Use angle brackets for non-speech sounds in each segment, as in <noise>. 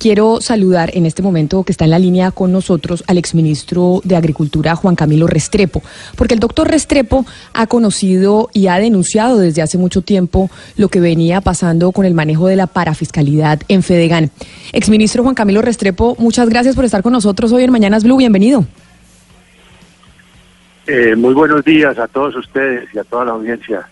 Quiero saludar en este momento que está en la línea con nosotros al exministro de Agricultura, Juan Camilo Restrepo, porque el doctor Restrepo ha conocido y ha denunciado desde hace mucho tiempo lo que venía pasando con el manejo de la parafiscalidad en Fedegan. Exministro Juan Camilo Restrepo, muchas gracias por estar con nosotros hoy en Mañanas Blue. Bienvenido. Eh, muy buenos días a todos ustedes y a toda la audiencia.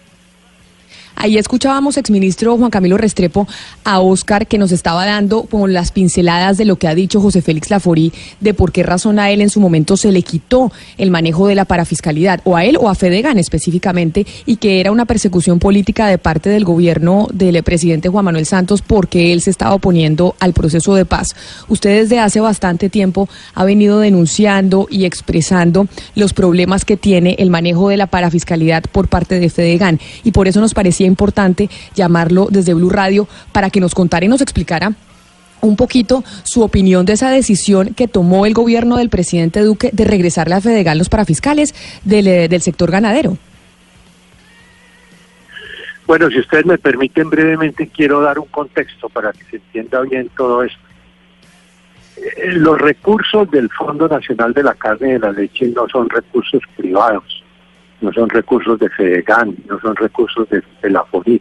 Ahí escuchábamos, exministro Juan Camilo Restrepo, a Oscar que nos estaba dando con las pinceladas de lo que ha dicho José Félix Laforí, de por qué razón a él en su momento se le quitó el manejo de la parafiscalidad, o a él o a Fedegan específicamente, y que era una persecución política de parte del gobierno del presidente Juan Manuel Santos porque él se estaba oponiendo al proceso de paz. Usted desde hace bastante tiempo ha venido denunciando y expresando los problemas que tiene el manejo de la parafiscalidad por parte de Fedegan, y por eso nos parecía importante llamarlo desde Blue Radio para que nos contara y nos explicara un poquito su opinión de esa decisión que tomó el gobierno del presidente Duque de regresarle a Fedegan los parafiscales del, eh, del sector ganadero. Bueno, si ustedes me permiten brevemente, quiero dar un contexto para que se entienda bien todo esto. Eh, Los recursos del Fondo Nacional de la Carne y de la Leche no son recursos privados, no son recursos de Fedegan, no son recursos de, la FONI,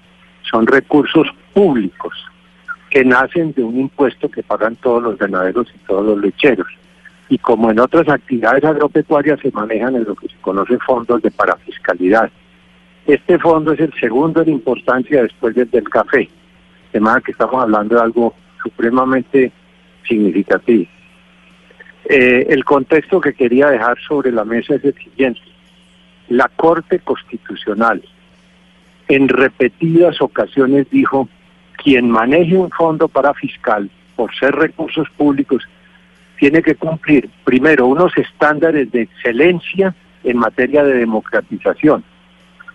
son recursos públicos que nacen de un impuesto que pagan todos los ganaderos y todos los lecheros. Y como en otras actividades agropecuarias se manejan en lo que se conoce fondos de parafiscalidad. Este fondo es el segundo en importancia después del del café, de manera que estamos hablando de algo supremamente significativo. Eh, el contexto que quería dejar sobre la mesa es el siguiente. La Corte Constitucional en repetidas ocasiones dijo, quien maneje un fondo para fiscal por ser recursos públicos tiene que cumplir primero unos estándares de excelencia en materia de democratización.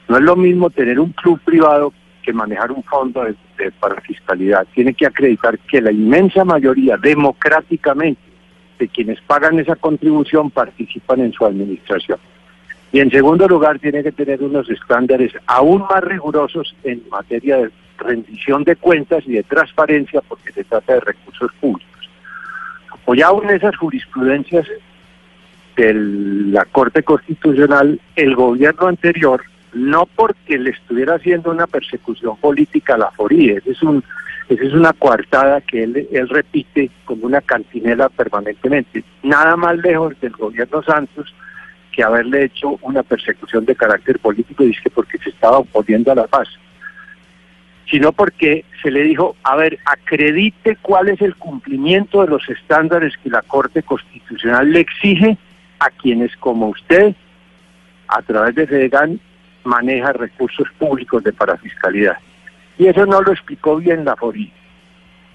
No es lo mismo tener un club privado que manejar un fondo de parafiscalidad. Tiene que acreditar que la inmensa mayoría democráticamente de quienes pagan esa contribución participan en su administración. Y en segundo lugar, tiene que tener unos estándares aún más rigurosos en materia de rendición de cuentas y de transparencia, porque se trata de recursos públicos. Apoyado en esas jurisprudencias de la Corte Constitucional, el gobierno anterior, no porque le estuviera haciendo una persecución política a la FORI, ese es un, esa es una coartada que él, él repite como una cantinela permanentemente, nada más lejos del gobierno Santos, que haberle hecho una persecución de carácter político, dice que porque se estaba oponiendo a la paz, sino porque se le dijo, a ver, acredite cuál es el cumplimiento de los estándares que la Corte Constitucional le exige a quienes como usted, a través de FEDEGAN, maneja recursos públicos de parafiscalidad. Y eso no lo explicó bien la FORI.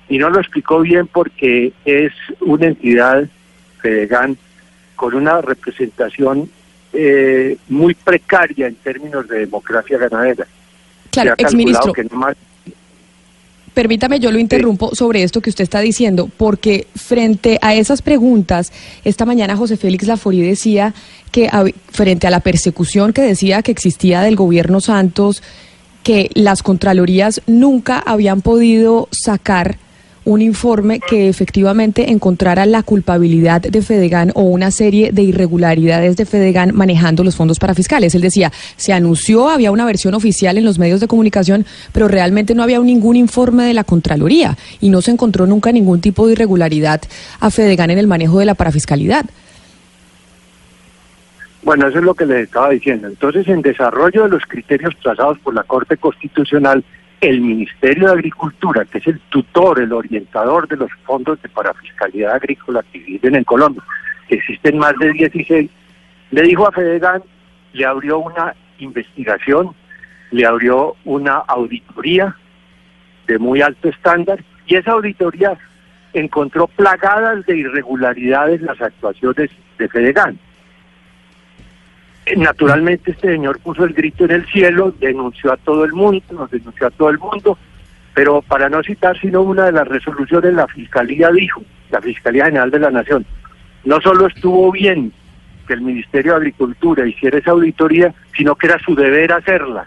Y no lo explicó bien porque es una entidad, FEDEGAN, con una representación eh, muy precaria en términos de democracia ganadera. Claro, exministro. Que. Permítame, yo lo interrumpo sobre esto que usted está diciendo, porque frente a esas preguntas, esta mañana José Félix Laforí decía que frente a la persecución que decía que existía del gobierno Santos, que las Contralorías nunca habían podido sacar un informe que efectivamente encontrara la culpabilidad de Fedegan o una serie de irregularidades de Fedegan manejando los fondos parafiscales. Él decía, se anunció, había una versión oficial en los medios de comunicación, pero realmente no había ningún informe de la Contraloría y no se encontró nunca ningún tipo de irregularidad a Fedegan en el manejo de la parafiscalidad. Bueno, eso es lo que les estaba diciendo. Entonces, en desarrollo de los criterios trazados por la Corte Constitucional, el Ministerio de Agricultura, que es el tutor, el orientador de los fondos de parafiscalidad agrícola que existen en Colombia, que existen más de 16, le dijo a Fedegan, le abrió una investigación, le abrió una auditoría de muy alto estándar, y esa auditoría encontró plagadas de irregularidades las actuaciones de Fedegan. Naturalmente este señor puso el grito en el cielo, denunció a todo el mundo, nos denunció a todo el mundo, pero para no citar sino una de las resoluciones, la Fiscalía dijo, la Fiscalía General de la Nación, no solo estuvo bien que el Ministerio de Agricultura hiciera esa auditoría, sino que era su deber hacerla.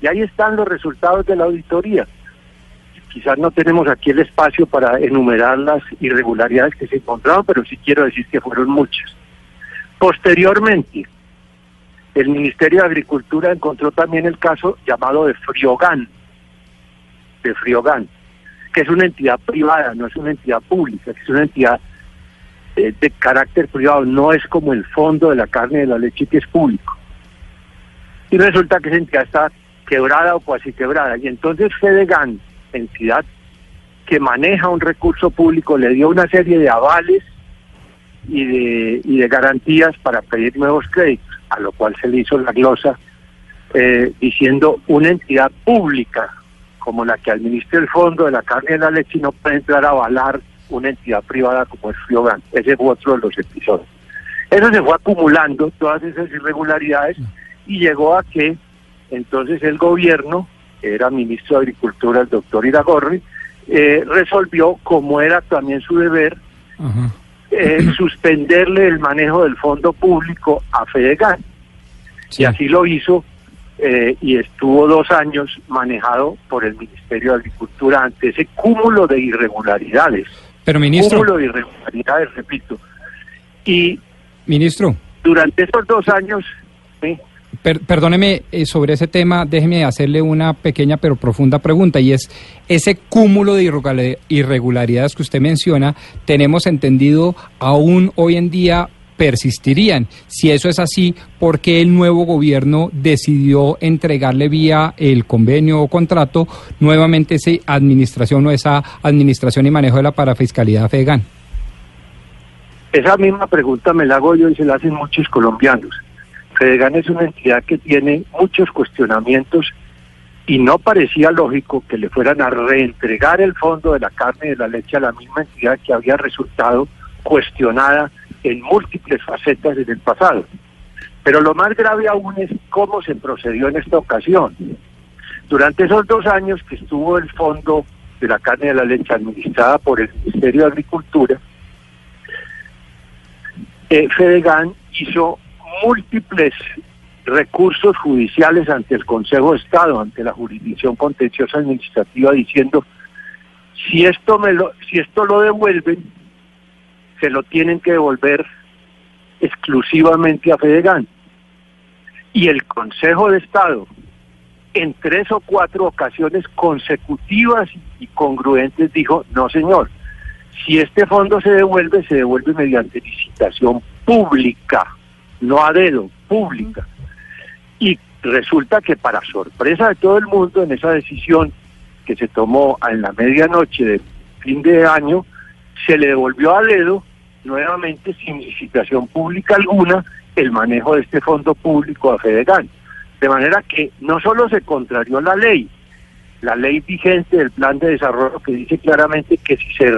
Y ahí están los resultados de la auditoría. Quizás no tenemos aquí el espacio para enumerar las irregularidades que se encontraron, pero sí quiero decir que fueron muchas. Posteriormente, el Ministerio de Agricultura encontró también el caso llamado de Friogán, de Friogán, que es una entidad privada, no es una entidad pública, es una entidad eh, de carácter privado, no es como el fondo de la carne y de la leche que es público. Y resulta que esa entidad está quebrada o cuasi quebrada. Y entonces Fedegan, entidad que maneja un recurso público, le dio una serie de avales y de garantías para pedir nuevos créditos, a lo cual se le hizo la glosa eh, diciendo una entidad pública como la que administra el fondo de la carne y la leche no puede entrar a avalar una entidad privada como es Friogan. Ese fue otro de los episodios. Eso se fue acumulando, todas esas irregularidades, y llegó a que entonces el gobierno, que era ministro de Agricultura, el doctor Iragorri, eh, resolvió, como era también su deber, eh, <clears throat> suspenderle el manejo del fondo público a Fedegan. Y así lo hizo eh, y estuvo dos años manejado por el Ministerio de Agricultura ante ese cúmulo de irregularidades. Pero ministro. Cúmulo de irregularidades, repito. Y. Ministro. Durante esos dos años. Perdóneme eh, sobre ese tema, déjeme hacerle una pequeña pero profunda pregunta y es ese cúmulo de irregularidades que usted menciona, tenemos entendido aún hoy en día persistirían. Si eso es así, ¿por qué el nuevo gobierno decidió entregarle vía el convenio o contrato nuevamente esa administración o esa administración y manejo de la parafiscalidad FEGAN? Esa misma pregunta me la hago yo y se la hacen muchos colombianos. FEDEGAN es una entidad que tiene muchos cuestionamientos y no parecía lógico que le fueran a reentregar el fondo de la carne y de la leche a la misma entidad que había resultado cuestionada en múltiples facetas en el pasado. Pero lo más grave aún es cómo se procedió en esta ocasión. Durante esos dos años que estuvo el fondo de la carne de la leche administrada por el Ministerio de Agricultura, eh, Fedegan hizo múltiples recursos judiciales ante el Consejo de Estado, ante la jurisdicción contenciosa administrativa, diciendo si esto me lo, si esto lo devuelven, se lo tienen que devolver exclusivamente a Fedegan. Y el Consejo de Estado, en tres o cuatro ocasiones consecutivas y congruentes, dijo, no señor, si este fondo se devuelve, se devuelve mediante licitación pública, no a dedo, pública. Y resulta que para sorpresa de todo el mundo, en esa decisión que se tomó en la medianoche de fin de año, se le devolvió a dedo nuevamente sin licitación pública alguna el manejo de este fondo público a. De manera que no solo se contrarió la ley, la ley vigente del plan de desarrollo que dice claramente que si se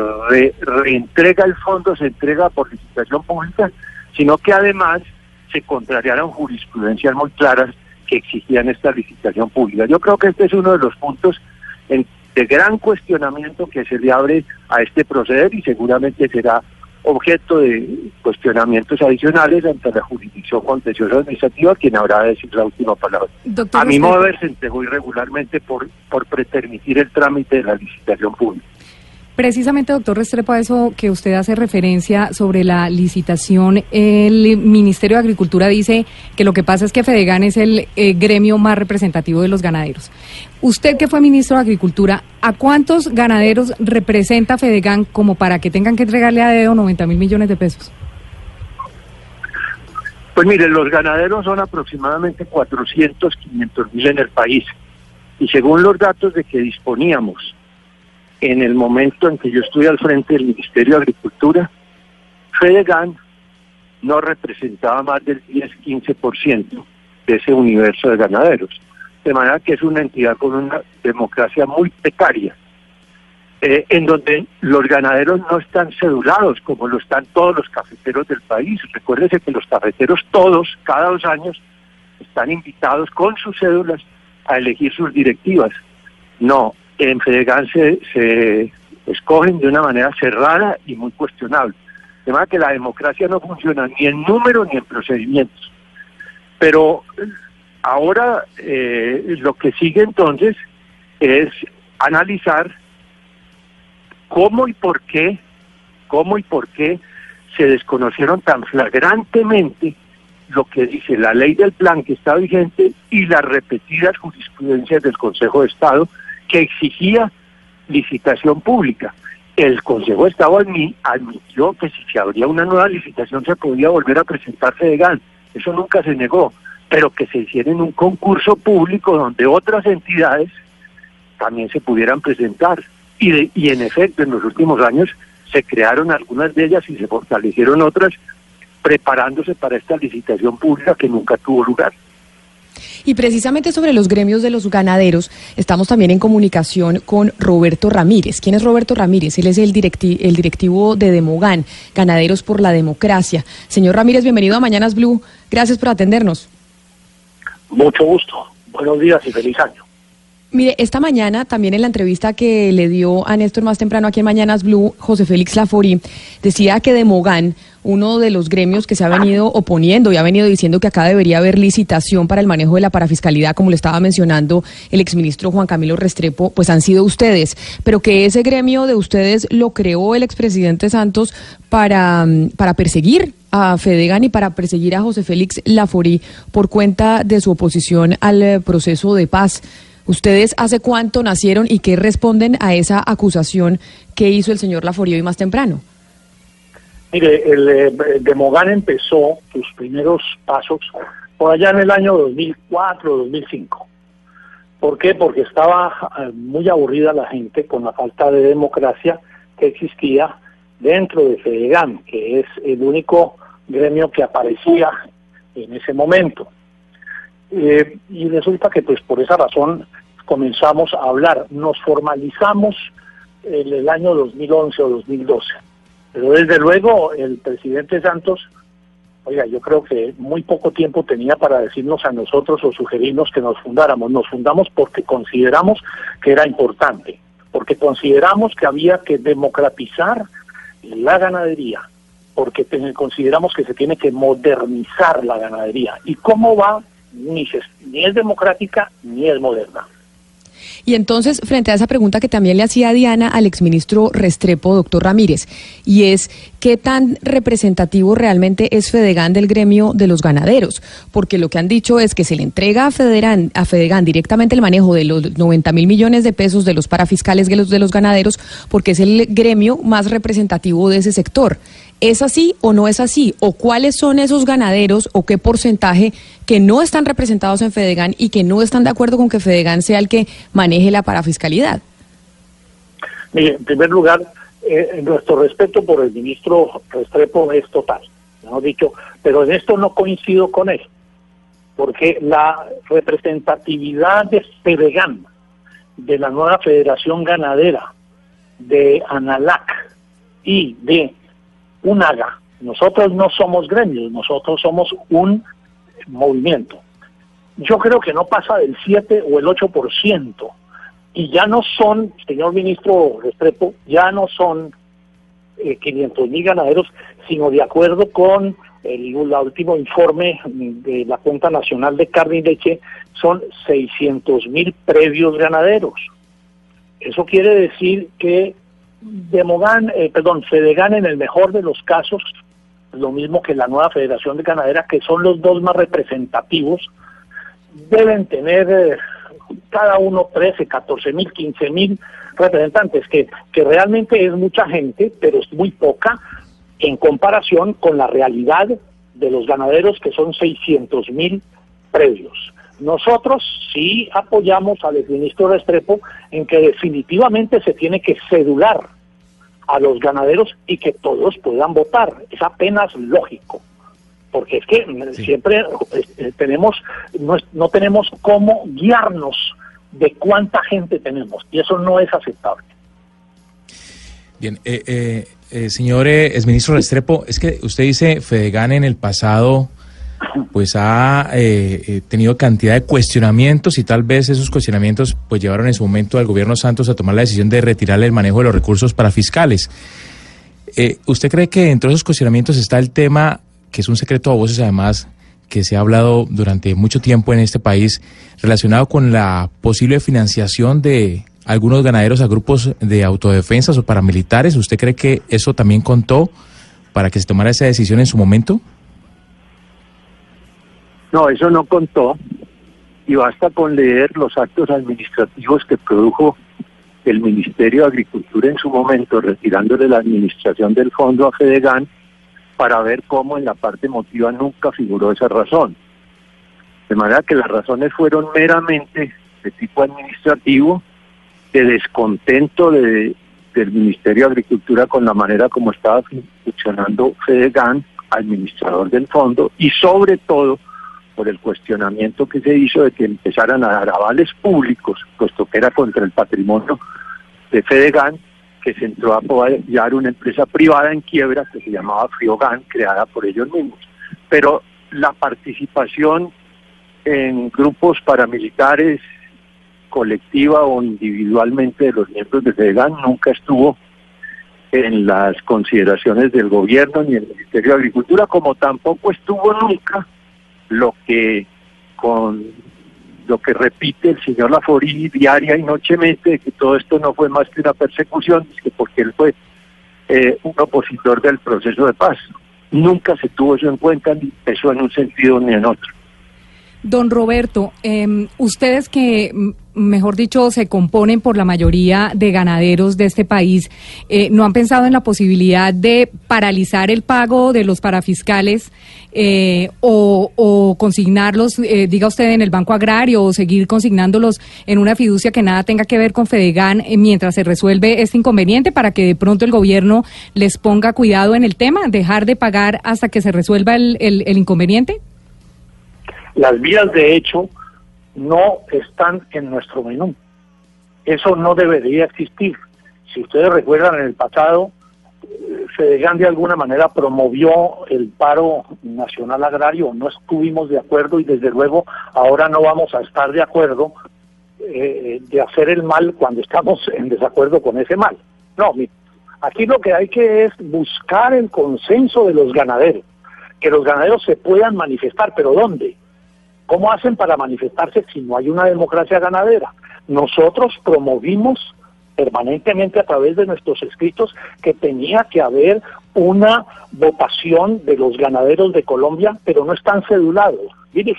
reentrega el fondo se entrega por licitación pública, sino que además se contrariaron jurisprudencias muy claras que exigían esta licitación pública. Yo creo que este es uno de los puntos de gran cuestionamiento que se le abre a este proceder y seguramente será objeto de cuestionamientos adicionales ante la jurisdicción contenciosa administrativa, quien habrá de decir la última palabra. a mi modo de ver, se entregó irregularmente por, por pretermitir el trámite de la licitación pública. Precisamente, doctor Restrepo, a eso que usted hace referencia sobre la licitación, el Ministerio de Agricultura dice que lo que pasa es que Fedegan es el eh, gremio más representativo de los ganaderos. Usted que fue ministro de Agricultura, ¿a cuántos ganaderos representa Fedegan como para que tengan que entregarle a dedo 90 mil millones de pesos? Pues mire, los ganaderos son aproximadamente 400, 500 mil en el país. Y según los datos de que disponíamos en el momento en que yo estuve al frente del Ministerio de Agricultura, Fedegan no representaba más del 10-15% de ese universo de ganaderos. De manera que es una entidad con una democracia muy precaria. eh, en donde los ganaderos no están cedulados como lo están todos los cafeteros del país. Recuérdese que los cafeteros todos, cada dos años, están invitados con sus cédulas a elegir sus directivas. No, en Fedegan se, escogen de una manera cerrada y muy cuestionable. De manera que la democracia no funciona ni en número ni en procedimientos. Pero ahora eh, lo que sigue entonces es analizar cómo y por qué, cómo y por qué se desconocieron tan flagrantemente lo que dice la ley del plan que está vigente y las repetidas jurisprudencias del Consejo de Estado que exigía licitación pública. El Consejo de Estado admitió que si se abría una nueva licitación se podía volver a presentarse de GAN. Eso nunca se negó, pero que se hiciera en un concurso público donde otras entidades también se pudieran presentar. Y, y en efecto, en los últimos años se crearon algunas de ellas y se fortalecieron otras, preparándose para esta licitación pública que nunca tuvo lugar. Y precisamente sobre los gremios de los ganaderos, estamos también en comunicación con Roberto Ramírez. ¿Quién es Roberto Ramírez? Él es el, el directivo de Demogan, Ganaderos por la Democracia. Señor Ramírez, bienvenido a Mañanas Blue. Gracias por atendernos. Mucho gusto. Buenos días y feliz año. Mire, esta mañana también en la entrevista que le dio a Néstor más temprano aquí en Mañanas Blue, José Félix Lafori decía que de Mogán, uno de los gremios que se ha venido oponiendo y ha venido diciendo que acá debería haber licitación para el manejo de la parafiscalidad, como le estaba mencionando el exministro Juan Camilo Restrepo, pues han sido ustedes, pero que ese gremio de ustedes lo creó el expresidente Santos para, para perseguir a Fedegan y para perseguir a José Félix Lafori por cuenta de su oposición al eh, proceso de paz. ¿Ustedes hace cuánto nacieron y qué responden a esa acusación que hizo el señor Laforio y más temprano? Mire, el eh, de Mogán empezó sus primeros pasos por allá en el año 2004, 2005. ¿Por qué? Porque estaba eh, muy aburrida la gente con la falta de democracia que existía dentro de FEDEGAN, que es el único gremio que aparecía en ese momento. Eh, y resulta que pues por esa razón comenzamos a hablar, nos formalizamos en el año 2011 o 2012. Pero desde luego el presidente Santos, oiga, yo creo que muy poco tiempo tenía para decirnos a nosotros o sugerirnos que nos fundáramos. Nos fundamos porque consideramos que era importante, porque consideramos que había que democratizar la ganadería, porque consideramos que se tiene que modernizar la ganadería. ¿Y cómo va? Ni, es democrática ni es moderna. Y entonces, frente a esa pregunta que también le hacía Diana al exministro Restrepo, doctor Ramírez, y es qué tan representativo realmente es Fedegan del gremio de los ganaderos, porque lo que han dicho es que se le entrega a, Federan, a Fedegan directamente el manejo de los 90 mil millones de pesos de los parafiscales de los, de los ganaderos, porque es el gremio más representativo de ese sector. ¿Es así o no es así? ¿O cuáles son esos ganaderos o qué porcentaje que no están representados en Fedegan y que no están de acuerdo con que Fedegan sea el que maneje la parafiscalidad? Mire, en primer lugar, eh, nuestro respeto por el ministro Restrepo es total, hemos dicho, pero en esto no coincido con él, porque la representatividad de Fedegan, de la nueva Federación Ganadera, de ANALAC y de UNAGA, nosotros no somos gremios, nosotros somos un movimiento. Yo creo que no pasa del 7 o el 8%. Y ya no son, señor ministro Restrepo, ya no son eh, 500 mil ganaderos, sino de acuerdo con el, último informe de la Junta Nacional de Carne y Leche, son 600 mil previos ganaderos. Eso quiere decir que Demogan, eh, perdón, Fedegan en el mejor de los casos lo mismo que la nueva Federación de Ganadera, que son los dos más representativos, deben tener eh, cada uno 13, 14 mil, 15 mil representantes, que, que realmente es mucha gente, pero es muy poca en comparación con la realidad de los ganaderos, que son 600 mil previos. Nosotros sí apoyamos al ministro Restrepo en que definitivamente se tiene que cedular a los ganaderos y que todos puedan votar. Es apenas lógico, porque es que siempre eh, tenemos no, no tenemos cómo guiarnos de cuánta gente tenemos y eso no es aceptable. Bien, eh, eh, eh señor exministro Restrepo, es que usted dice Fedegan en el pasado pues ha tenido cantidad de cuestionamientos y tal vez esos cuestionamientos pues llevaron en su momento al gobierno Santos a tomar la decisión de retirarle el manejo de los recursos para fiscales. ¿Usted cree que entre esos cuestionamientos está el tema, que es un secreto a voces además, que se ha hablado durante mucho tiempo en este país relacionado con la posible financiación de algunos ganaderos a grupos de autodefensas o paramilitares. ¿Usted cree que eso también contó para que se tomara esa decisión en su momento? No, eso no contó y basta con leer los actos administrativos que produjo el Ministerio de Agricultura en su momento, retirándole la administración del fondo a Fedegan para ver cómo en la parte emotiva nunca figuró esa razón. De manera que las razones fueron meramente de tipo administrativo, de descontento de, del Ministerio de Agricultura con la manera como estaba funcionando Fedegan, administrador del fondo, y sobre todo por el cuestionamiento que se hizo de que empezaran a dar avales públicos, puesto que era contra el patrimonio de Fedegan, que se entró a apoyar una empresa privada en quiebra que se llamaba Friogan, creada por ellos mismos. Pero la participación en grupos paramilitares, colectiva o individualmente de los miembros de FEDEGAN nunca estuvo en las consideraciones del gobierno ni el Ministerio de Agricultura, como tampoco estuvo nunca lo que con lo que repite el señor Laforí diaria y nochemente, que todo esto no fue más que una persecución, que porque él fue eh, un opositor del proceso de paz. Nunca se tuvo eso en cuenta, ni eso en un sentido ni en otro. Don Roberto, em, ustedes que, mejor dicho, se componen por la mayoría de ganaderos de este país, eh, ¿no han pensado en la posibilidad de paralizar el pago de los parafiscales eh, o, consignarlos, eh, diga usted, en el Banco Agrario o seguir consignándolos en una fiducia que nada tenga que ver con Fedegan mientras se resuelve este inconveniente para que de pronto el gobierno les ponga cuidado en el tema, dejar de pagar hasta que se resuelva el inconveniente? Las vías de hecho no están en nuestro menú. Eso no debería existir. Si ustedes recuerdan en el pasado, Fedegan de alguna manera promovió el paro nacional agrario, no estuvimos de acuerdo y desde luego ahora no vamos a estar de acuerdo eh, de hacer el mal cuando estamos en desacuerdo con ese mal. No, aquí lo que hay que es buscar el consenso de los ganaderos, que los ganaderos se puedan manifestar, pero ¿dónde? ¿Cómo hacen para manifestarse si no hay una democracia ganadera? Nosotros promovimos permanentemente a través de nuestros escritos que tenía que haber una votación de los ganaderos de Colombia, pero no están cedulados. Mire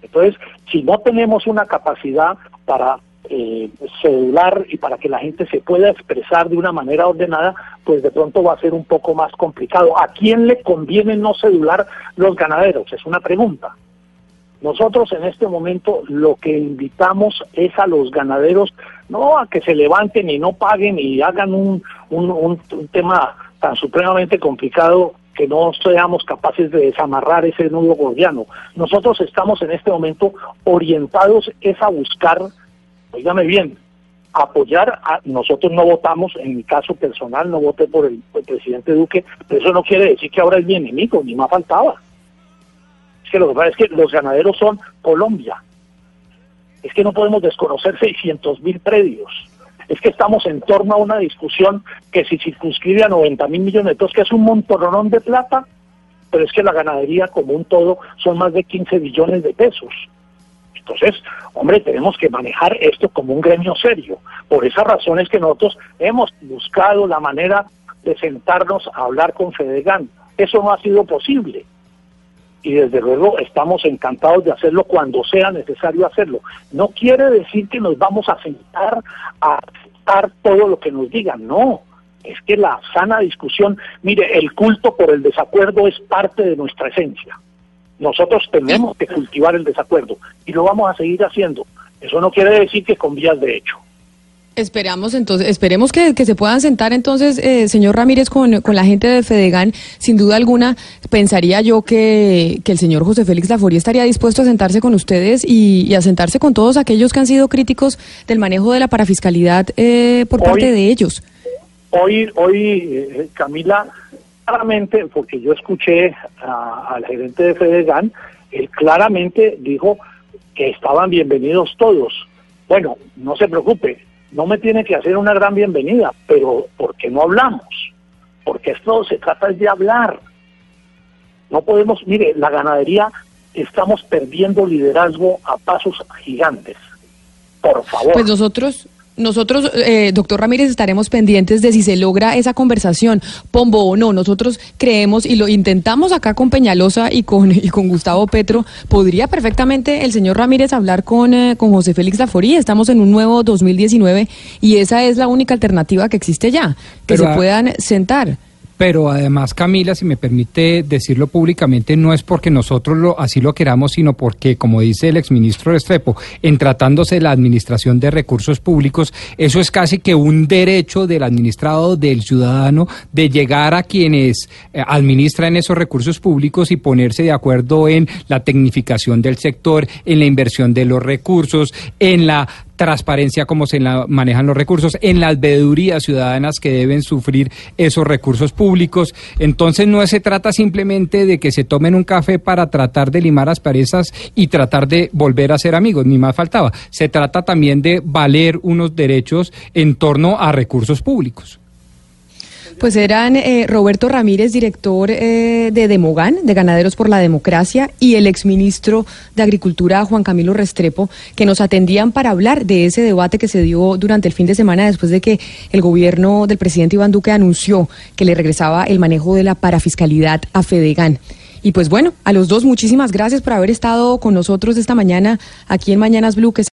Entonces, si no tenemos una capacidad para eh, cedular y para que la gente se pueda expresar de una manera ordenada, pues de pronto va a ser un poco más complicado. ¿A quién le conviene no cedular los ganaderos? Es una pregunta. Nosotros en este momento lo que invitamos es a los ganaderos no a que se levanten y no paguen y hagan un, un, tema tan supremamente complicado que no seamos capaces de desamarrar ese nudo gordiano. Nosotros estamos en este momento orientados es a buscar, oígame bien, apoyar a nosotros no votamos, en mi caso personal no voté por el, presidente Duque, pero eso no quiere decir que ahora es mi enemigo, ni más faltaba es que los ganaderos son Colombia. Es que no podemos desconocer 600 mil predios. Es que estamos en torno a una discusión que si circunscribe a 90 mil millones de pesos, que es un montonón de plata, pero es que la ganadería como un todo son más de 15 billones de pesos. Entonces, hombre, tenemos que manejar esto como un gremio serio. Por esa razón es que nosotros hemos buscado la manera de sentarnos a hablar con Fedegan. Eso no ha sido posible y desde luego estamos encantados de hacerlo cuando sea necesario hacerlo. No quiere decir que nos vamos a sentar a aceptar todo lo que nos digan, no. Es que la sana discusión, mire, el culto por el desacuerdo es parte de nuestra esencia. Nosotros tenemos que cultivar el desacuerdo y lo vamos a seguir haciendo. Eso no quiere decir que con vías de hecho. Esperamos entonces, esperemos que, se puedan sentar entonces, eh, señor Ramírez, con, con, la gente de Fedegan. Sin duda alguna, pensaría yo que, que el señor José Félix Laforí estaría dispuesto a sentarse con ustedes y, a sentarse con todos aquellos que han sido críticos del manejo de la parafiscalidad eh, por parte de ellos. hoy, hoy eh, Camila, claramente, porque yo escuché al gerente de Fedegan, él claramente dijo que estaban bienvenidos todos. Bueno, no se preocupe, no me tiene que hacer una gran bienvenida, pero ¿por qué no hablamos? Porque esto se trata de hablar. No podemos, mire, la ganadería estamos perdiendo liderazgo a pasos gigantes. Por favor. Pues nosotros, nosotros, eh, doctor Ramírez, estaremos pendientes de si se logra esa conversación, Pombo o no. Nosotros creemos y lo intentamos acá con Peñalosa y con, y con Gustavo Petro. ¿Podría perfectamente el señor Ramírez hablar con, eh, con José Félix Laforí? Estamos en un nuevo 2019 y esa es la única alternativa que existe ya, que se puedan sentar. Pero además, Camila, si me permite decirlo públicamente, no es porque nosotros lo, así lo queramos, sino porque, como dice el exministro Estrepo, en tratándose de la administración de recursos públicos, eso es casi que un derecho del administrado, del ciudadano, de llegar a quienes eh, administran esos recursos públicos y ponerse de acuerdo en la tecnificación del sector, en la inversión de los recursos, en la transparencia como se manejan los recursos, en las veedurías ciudadanas que deben sufrir esos recursos públicos. Entonces no se trata simplemente de que se tomen un café para tratar de limar asperezas y tratar de volver a ser amigos, ni más faltaba. Se trata también de valer unos derechos en torno a recursos públicos. Pues eran eh, Roberto Ramírez, director eh, de Demogan, de Ganaderos por la Democracia, y el exministro de Agricultura, Juan Camilo Restrepo, que nos atendían para hablar de ese debate que se dio durante el fin de semana después de que el gobierno del presidente Iván Duque anunció que le regresaba el manejo de la parafiscalidad a Fedegan. Y pues bueno, a los dos muchísimas gracias por haber estado con nosotros esta mañana aquí en Mañanas Blue.